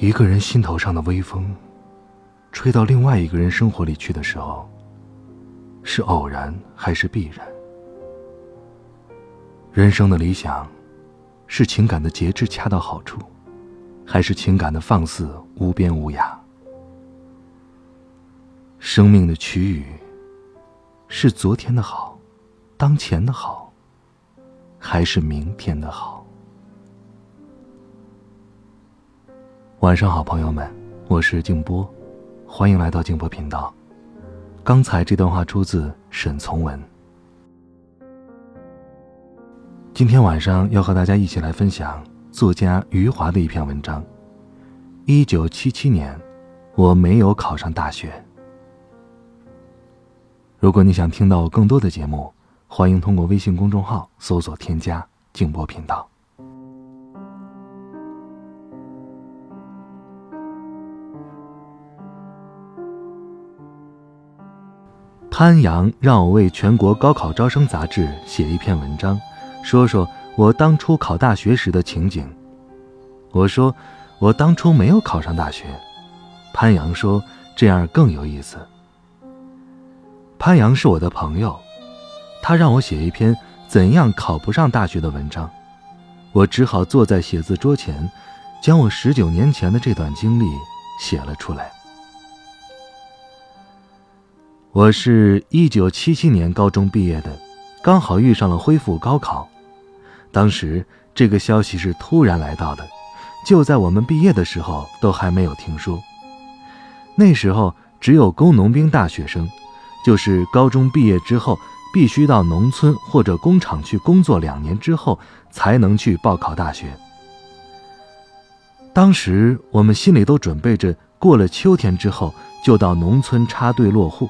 一个人心头上的微风，吹到另外一个人生活里去的时候，是偶然还是必然？人生的理想，是情感的节制恰到好处，还是情感的放肆无边无涯？生命的区域，是昨天的好，当前的好，还是明天的好？晚上好，朋友们，我是静波，欢迎来到静波频道。刚才这段话出自沈从文。今天晚上要和大家一起来分享作家余华的一篇文章。一九七七年，我没有考上大学。如果你想听到更多的节目，欢迎通过微信公众号搜索添加静波频道。潘阳让我为全国高考招生杂志写一篇文章，说说我当初考大学时的情景。我说，我当初没有考上大学。潘阳说，这样更有意思。潘阳是我的朋友，他让我写一篇怎样考不上大学的文章，我只好坐在写字桌前，将我十九年前的这段经历写了出来。我是一九七七年高中毕业的，刚好遇上了恢复高考。当时这个消息是突然来到的，就在我们毕业的时候都还没有听说。那时候只有工农兵大学生，就是高中毕业之后必须到农村或者工厂去工作两年之后才能去报考大学。当时我们心里都准备着，过了秋天之后就到农村插队落户。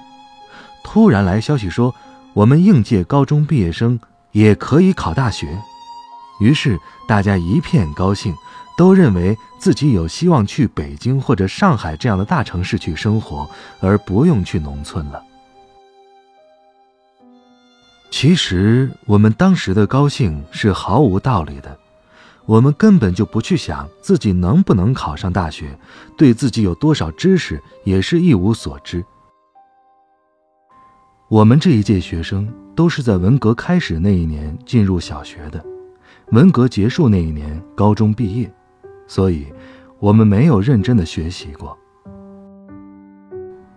突然来消息说，我们应届高中毕业生也可以考大学，于是大家一片高兴，都认为自己有希望去北京或者上海这样的大城市去生活，而不用去农村了。其实我们当时的高兴是毫无道理的，我们根本就不去想自己能不能考上大学，对自己有多少知识也是一无所知。我们这一届学生都是在文革开始那一年进入小学的，文革结束那一年高中毕业，所以，我们没有认真的学习过。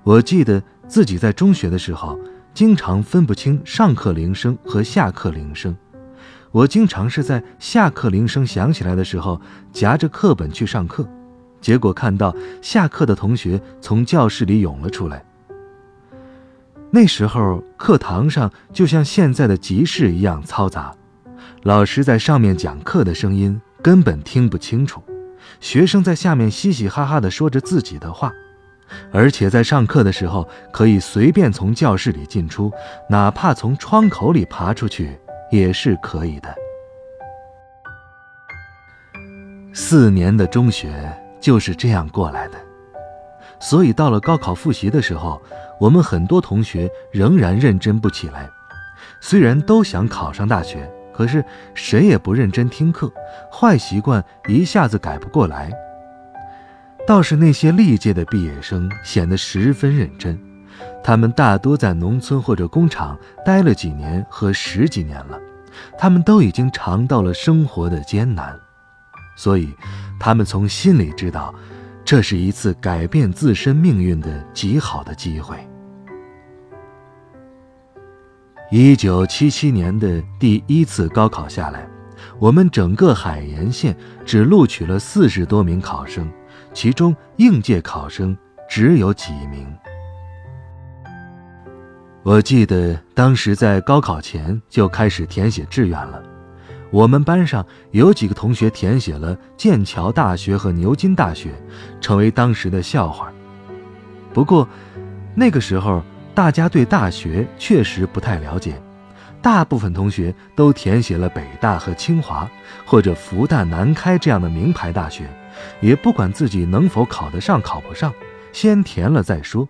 我记得自己在中学的时候，经常分不清上课铃声和下课铃声，我经常是在下课铃声响起来的时候，夹着课本去上课，结果看到下课的同学从教室里涌了出来。那时候课堂上就像现在的集市一样嘈杂，老师在上面讲课的声音根本听不清楚，学生在下面嘻嘻哈哈地说着自己的话，而且在上课的时候可以随便从教室里进出，哪怕从窗口里爬出去也是可以的。四年的中学就是这样过来的，所以到了高考复习的时候。我们很多同学仍然认真不起来，虽然都想考上大学，可是谁也不认真听课，坏习惯一下子改不过来。倒是那些历届的毕业生显得十分认真，他们大多在农村或者工厂待了几年和十几年了，他们都已经尝到了生活的艰难，所以他们从心里知道，这是一次改变自身命运的极好的机会。一九七七年的第一次高考下来，我们整个海盐县只录取了四十多名考生，其中应届考生只有几名。我记得当时在高考前就开始填写志愿了，我们班上有几个同学填写了剑桥大学和牛津大学，成为当时的笑话。不过，那个时候大家对大学确实不太了解，大部分同学都填写了北大和清华，或者复旦、南开这样的名牌大学，也不管自己能否考得上、考不上，先填了再说。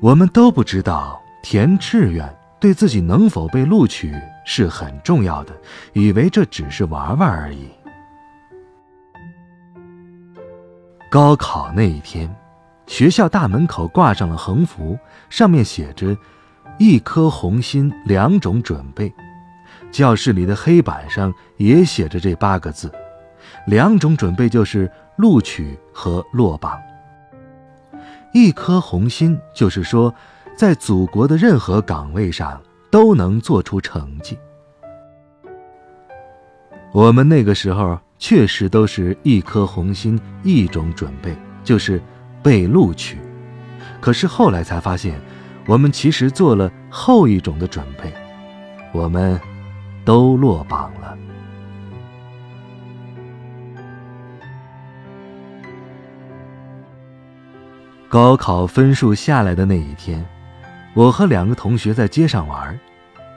我们都不知道填志愿对自己能否被录取。是很重要的，以为这只是玩玩而已。高考那一天，学校大门口挂上了横幅，上面写着“一颗红心，两种准备”。教室里的黑板上也写着这八个字：“两种准备”就是录取和落榜。一颗红心就是说，在祖国的任何岗位上。都能做出成绩。我们那个时候确实都是一颗红心，一种准备，就是被录取。可是后来才发现，我们其实做了后一种的准备，我们都落榜了。高考分数下来的那一天。我和两个同学在街上玩，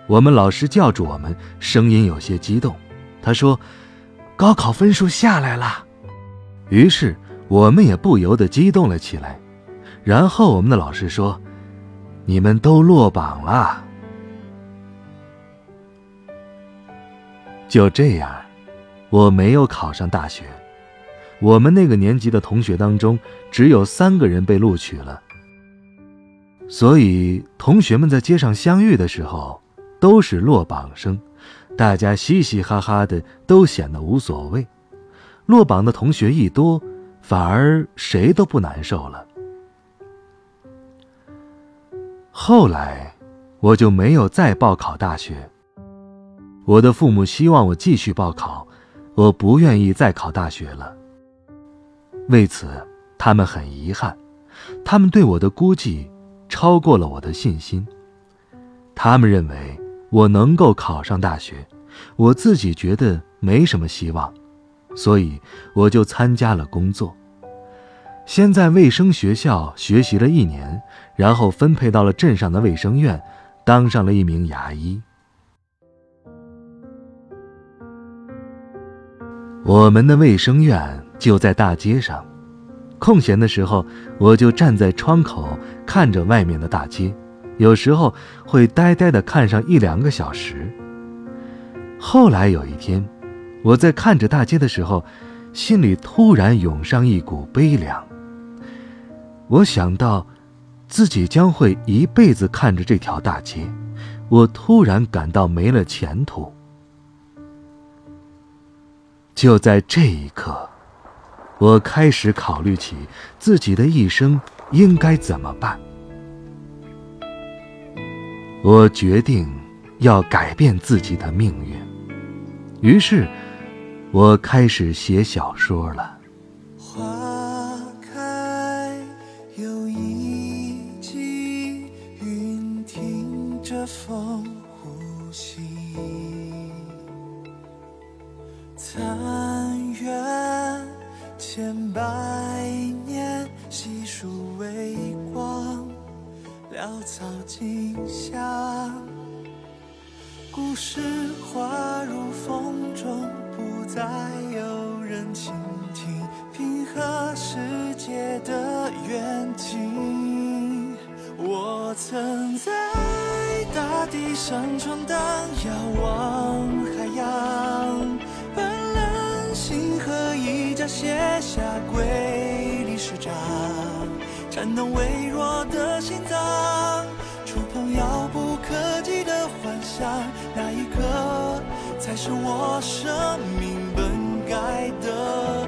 我们老师叫住我们，声音有些激动。他说：“高考分数下来了。”于是我们也不由得激动了起来。然后我们的老师说：“你们都落榜了。”就这样，我没有考上大学。我们那个年级的同学当中，只有三个人被录取了。所以，同学们在街上相遇的时候，都是落榜生，大家嘻嘻哈哈的，都显得无所谓。落榜的同学一多，反而谁都不难受了。后来，我就没有再报考大学。我的父母希望我继续报考，我不愿意再考大学了。为此，他们很遗憾，他们对我的估计。超过了我的信心。他们认为我能够考上大学，我自己觉得没什么希望，所以我就参加了工作。先在卫生学校学习了一年，然后分配到了镇上的卫生院，当上了一名牙医。我们的卫生院就在大街上。空闲的时候，我就站在窗口看着外面的大街，有时候会呆呆地看上一两个小时。后来有一天，我在看着大街的时候，心里突然涌上一股悲凉。我想到自己将会一辈子看着这条大街，我突然感到没了前途。就在这一刻。我开始考虑起自己的一生应该怎么办。我决定要改变自己的命运，于是，我开始写小说了。花开又一季，云听着风呼吸。远景，我曾在大地上闯荡，遥望海洋。斑斓星河一角写下瑰丽诗章，颤动微弱的心脏，触碰遥不可及的幻想，那一刻才是我生命本该的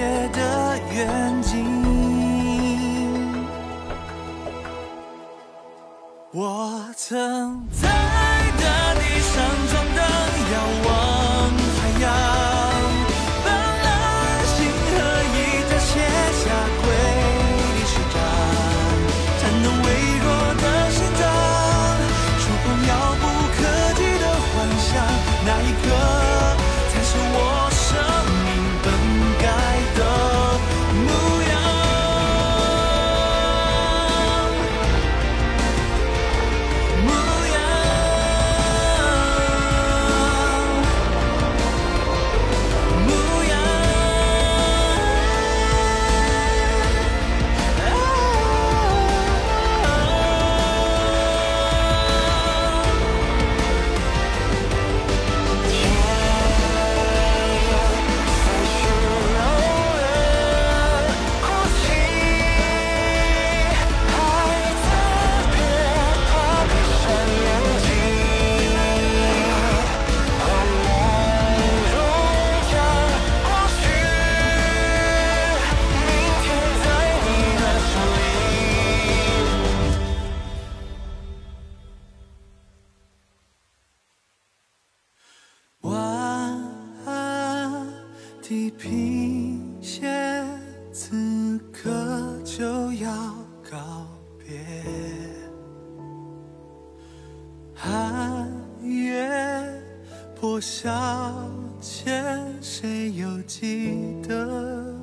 夜的远景。我曾在大地上闯荡遥望要告别，寒月破晓前，谁又记得？